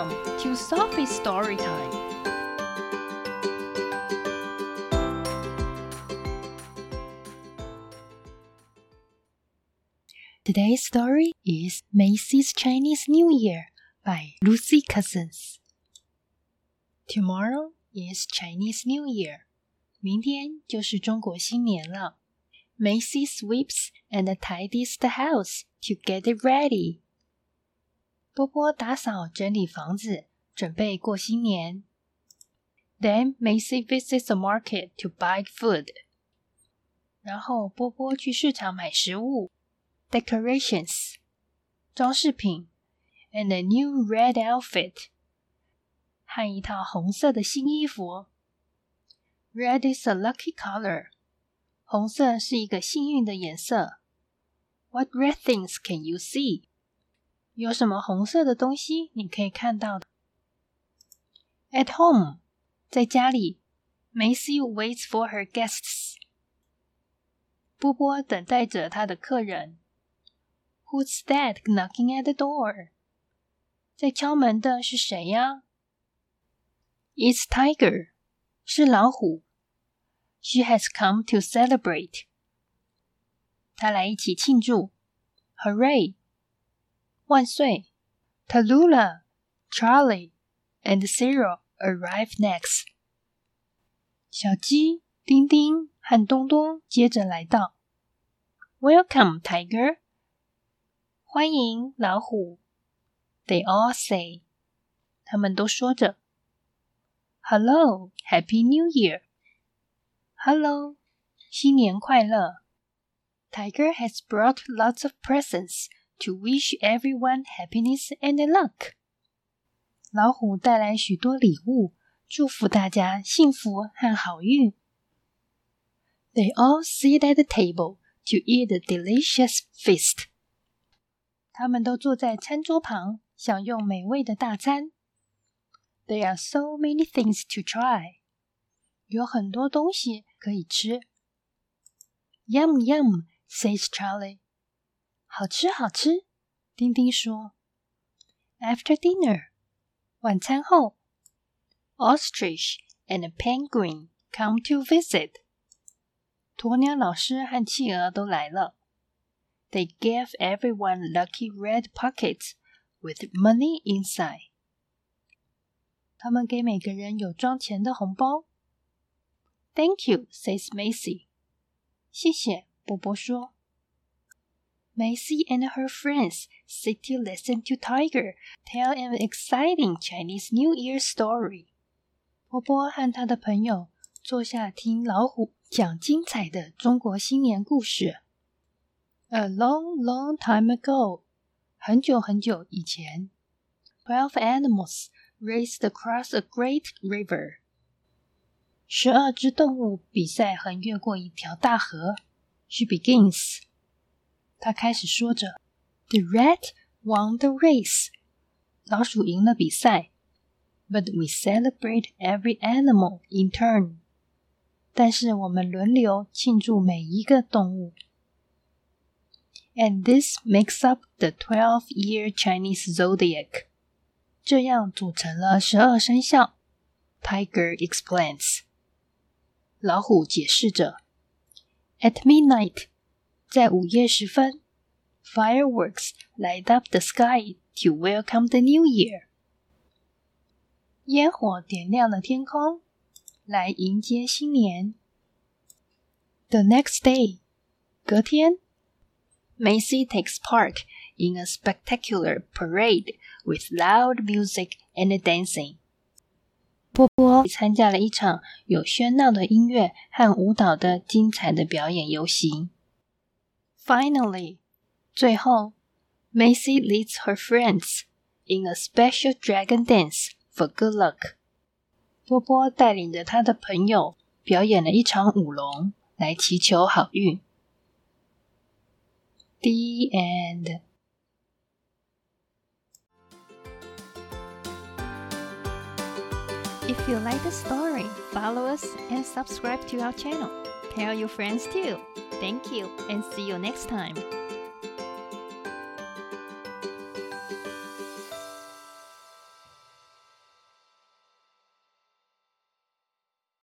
Welcome to Sophie's Story Time. Today's story is Maisy's Chinese New Year by Lucy Cousins. Tomorrow is Chinese New Year. 明天就是中国新年了。Maisy sweeps and tidies the house to get it ready. 波波打扫整理房子，准备过新年。Then Macy visits the market to buy food. 然后波波去市场买食物。Decorations 装饰品，and a new red outfit 和一套红色的新衣服。Red is a lucky color. 红色是一个幸运的颜色。What red things can you see? 有什么红色的东西你可以看到？At home，在家里，Macy waits for her guests。波波等待着他的客人。Who's that knocking at the door？在敲门的是谁呀？It's Tiger，是老虎。She has come to celebrate. 她来一起庆祝，Hooray！万岁！Tallulah, Charlie, and Cyril arrive next. 小鸡、丁丁和东东接着来到。Welcome, Tiger. 欢迎老虎。They all say. 他们都说着。Hello, Happy New Year. Hello，新年快乐！Tiger has brought lots of presents to wish everyone happiness and luck。老虎带来许多礼物，祝福大家幸福和好运。They all sit at the table to eat a delicious feast。他们都坐在餐桌旁，享用美味的大餐。There are so many things to try。有很多东西可以吃。Yum yum says Charlie， 好吃，好吃！丁丁说。After dinner，晚餐后，Ostrich and a penguin come to visit。鸵鸟老师和企鹅都来了。They gave everyone lucky red pockets with money inside。他们给每个人有装钱的红包。Thank you，says Maisy。谢谢，波波说。Maisy and her friends sit to listen to Tiger tell an exciting Chinese New Year story a long, long time ago，很久很久以前，twelve animals raced across a great river。十二只动物比赛横越过一条大河。She begins. 她开始说着：“The rat won the race，老鼠赢了比赛。But we celebrate every animal in turn，但是我们轮流庆祝每一个动物。And this makes up the twelve-year Chinese zodiac，这样组成了十二生肖。Tiger explains。老虎解释着：“At midnight， 在午夜时分，fireworks light up the sky to welcome the new year。烟火点亮了天空，来迎接新年。The next day，隔天，Macy takes part in a spectacular parade with loud music and dancing。”波波参加了一场有喧闹的音乐和舞蹈的精彩的表演游行。finally, Finally，最后，Maisy leads her friends in a special dragon dance for good luck。波波带领着他的朋友表演了一场舞龙，来祈求好运。The end。If you like the story, follow us and subscribe to our channel. Tell your friends too. Thank you and see you next time.